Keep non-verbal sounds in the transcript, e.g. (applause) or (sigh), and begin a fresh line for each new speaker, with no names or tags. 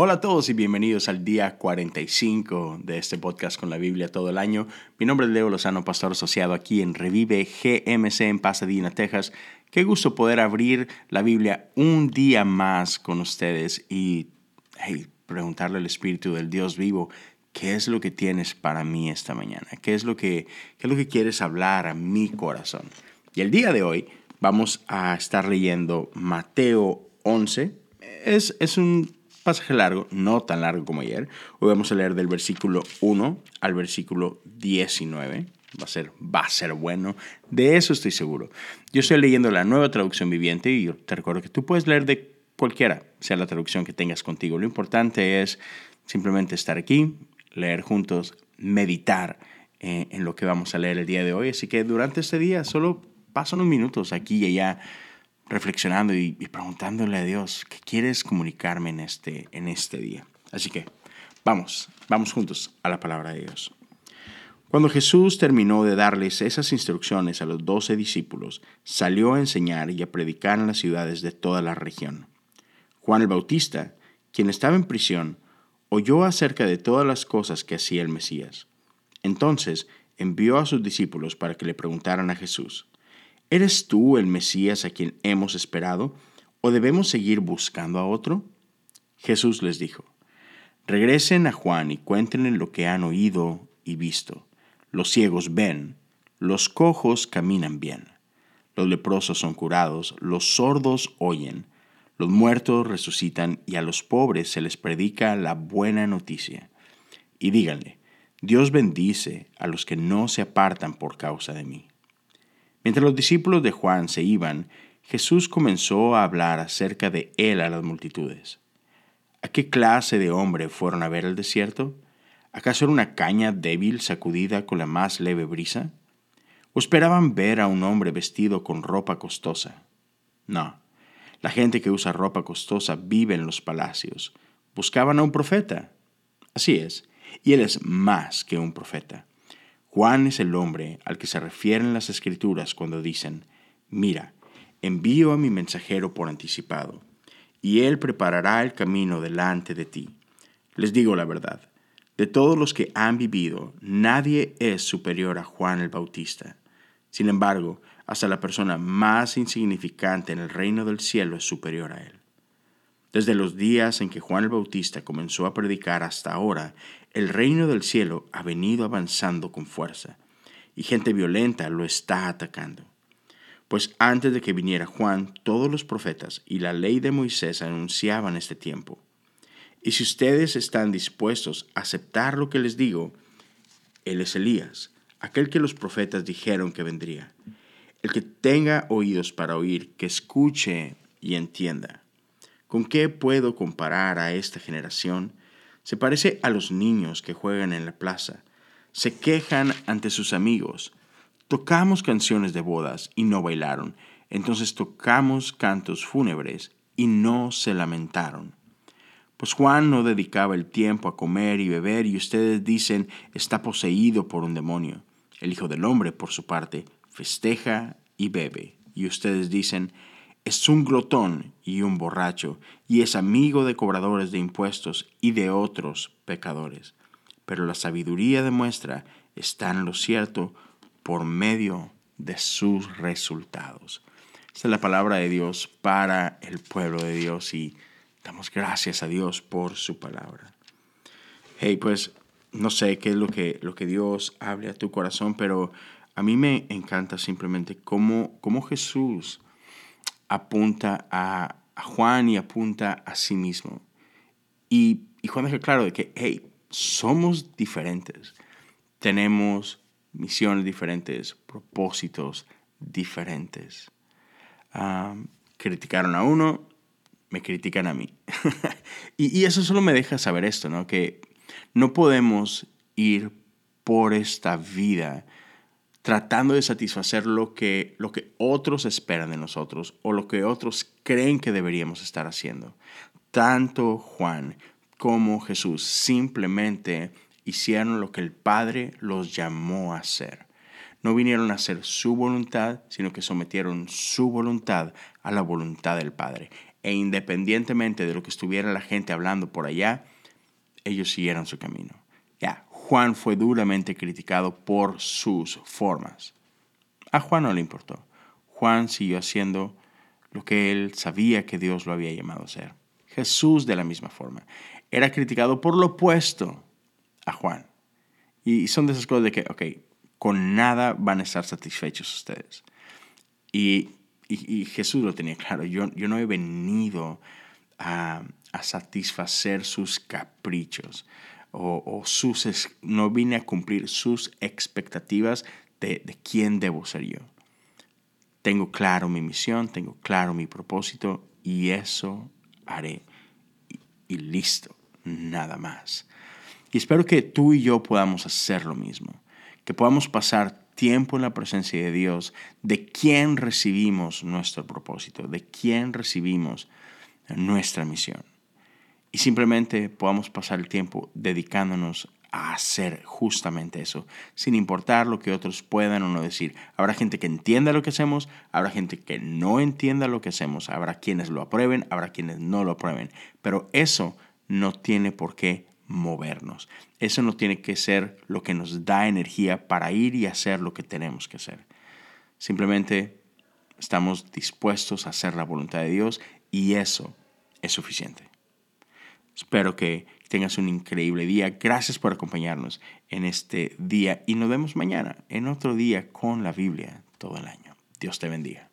Hola a todos y bienvenidos al día 45 de este podcast con la Biblia todo el año. Mi nombre es Leo Lozano, pastor asociado aquí en Revive GMC en Pasadena, Texas. Qué gusto poder abrir la Biblia un día más con ustedes y preguntarle al Espíritu del Dios vivo, ¿qué es lo que tienes para mí esta mañana? ¿Qué es lo que, qué es lo que quieres hablar a mi corazón? Y el día de hoy vamos a estar leyendo Mateo 11. Es, es un pasaje largo, no tan largo como ayer. Hoy vamos a leer del versículo 1 al versículo 19. Va a ser, va a ser bueno. De eso estoy seguro. Yo estoy leyendo la nueva traducción viviente y te recuerdo que tú puedes leer de cualquiera, sea la traducción que tengas contigo. Lo importante es simplemente estar aquí, leer juntos, meditar eh, en lo que vamos a leer el día de hoy. Así que durante este día solo pasan unos minutos aquí y allá reflexionando y, preguntándole a Dios, ¿qué quieres comunicarme en este, en este día? Así que vamos, vamos juntos a la palabra de Dios. Cuando Jesús terminó de darles esas instrucciones a los doce discípulos, salió a enseñar y a predicar en las ciudades de toda la región. Juan el Bautista, quien estaba en prisión, oyó acerca de todas las cosas que hacía el Mesías. Entonces envió a sus discípulos para que le preguntaran a Jesús, ¿Eres tú el Mesías a quien hemos esperado o debemos seguir buscando a otro? Jesús les dijo, regresen a Juan y cuéntenle lo que han oído y visto. Los ciegos ven, los cojos caminan bien, los leprosos son curados, los sordos oyen, los muertos resucitan y a los pobres se les predica la buena noticia. Y díganle, Dios bendice a los que no se apartan por causa de mí. Mientras los discípulos de Juan se iban, Jesús comenzó a hablar acerca de él a las multitudes. ¿A qué clase de hombre fueron a ver el desierto? ¿Acaso era una caña débil sacudida con la más leve brisa? ¿O esperaban ver a un hombre vestido con ropa costosa? No, la gente que usa ropa costosa vive en los palacios. Buscaban a un profeta. Así es, y él es más que un profeta. Juan es el hombre al que se refieren las escrituras cuando dicen, mira, envío a mi mensajero por anticipado, y él preparará el camino delante de ti. Les digo la verdad, de todos los que han vivido, nadie es superior a Juan el Bautista. Sin embargo, hasta la persona más insignificante en el reino del cielo es superior a él. Desde los días en que Juan el Bautista comenzó a predicar hasta ahora, el reino del cielo ha venido avanzando con fuerza, y gente violenta lo está atacando. Pues antes de que viniera Juan, todos los profetas y la ley de Moisés anunciaban este tiempo. Y si ustedes están dispuestos a aceptar lo que les digo, Él es Elías, aquel que los profetas dijeron que vendría. El que tenga oídos para oír, que escuche y entienda. ¿Con qué puedo comparar a esta generación? Se parece a los niños que juegan en la plaza. Se quejan ante sus amigos. Tocamos canciones de bodas y no bailaron. Entonces tocamos cantos fúnebres y no se lamentaron. Pues Juan no dedicaba el tiempo a comer y beber y ustedes dicen está poseído por un demonio. El Hijo del Hombre, por su parte, festeja y bebe. Y ustedes dicen es un glotón y un borracho, y es amigo de cobradores de impuestos y de otros pecadores. Pero la sabiduría demuestra está en lo cierto por medio de sus resultados. Esta es la palabra de Dios para el pueblo de Dios y damos gracias a Dios por su palabra. Hey, pues no sé qué es lo que, lo que Dios hable a tu corazón, pero a mí me encanta simplemente cómo, cómo Jesús apunta a, Juan y apunta a sí mismo. Y, Juan deja claro de que, hey, somos diferentes. Tenemos misiones diferentes, propósitos diferentes. criticaron a uno, me critican a mí. (laughs) y, y, eso solo me deja saber esto, ¿no? Que no podemos ir por esta vida tratando de satisfacer lo que, lo que otros esperan de nosotros o lo que otros creen que deberíamos estar haciendo. Tanto Juan como Jesús simplemente hicieron lo que el Padre los llamó a hacer. No vinieron a hacer su voluntad, sino que sometieron su voluntad a la voluntad del Padre. e independientemente de lo que estuviera la gente hablando por allá, ellos siguieron su camino. Juan fue duramente criticado por sus formas. A Juan no le importó. Juan siguió haciendo lo que él sabía que Dios lo había llamado a hacer. Jesús de la misma forma. Era criticado por lo opuesto a Juan. Y son de esas cosas de que, ok, con nada van a estar satisfechos ustedes. Y, Jesús lo tenía claro. Yo, yo no he venido a, satisfacer sus caprichos o, sus, no vine a cumplir sus expectativas de, de quién debo ser yo. Tengo claro mi misión, tengo claro mi propósito y eso haré. y listo, nada más. Y espero que tú y yo podamos hacer lo mismo, que podamos pasar tiempo en la presencia de Dios, de quién recibimos nuestro propósito, de quién recibimos nuestra misión. Y simplemente podamos pasar el tiempo dedicándonos a hacer justamente eso, sin importar lo que otros puedan o no decir. Habrá gente que entienda lo que hacemos, habrá gente que no entienda lo que hacemos, habrá quienes lo aprueben, habrá quienes no lo aprueben, pero eso no tiene por qué movernos. Eso no tiene que ser lo que nos da energía para ir y hacer lo que tenemos que hacer. Simplemente estamos dispuestos a hacer la voluntad de Dios y eso es suficiente. Espero que tengas un increíble día. Gracias por acompañarnos en este día y nos vemos mañana en otro día con la Biblia todo el año. Dios te bendiga.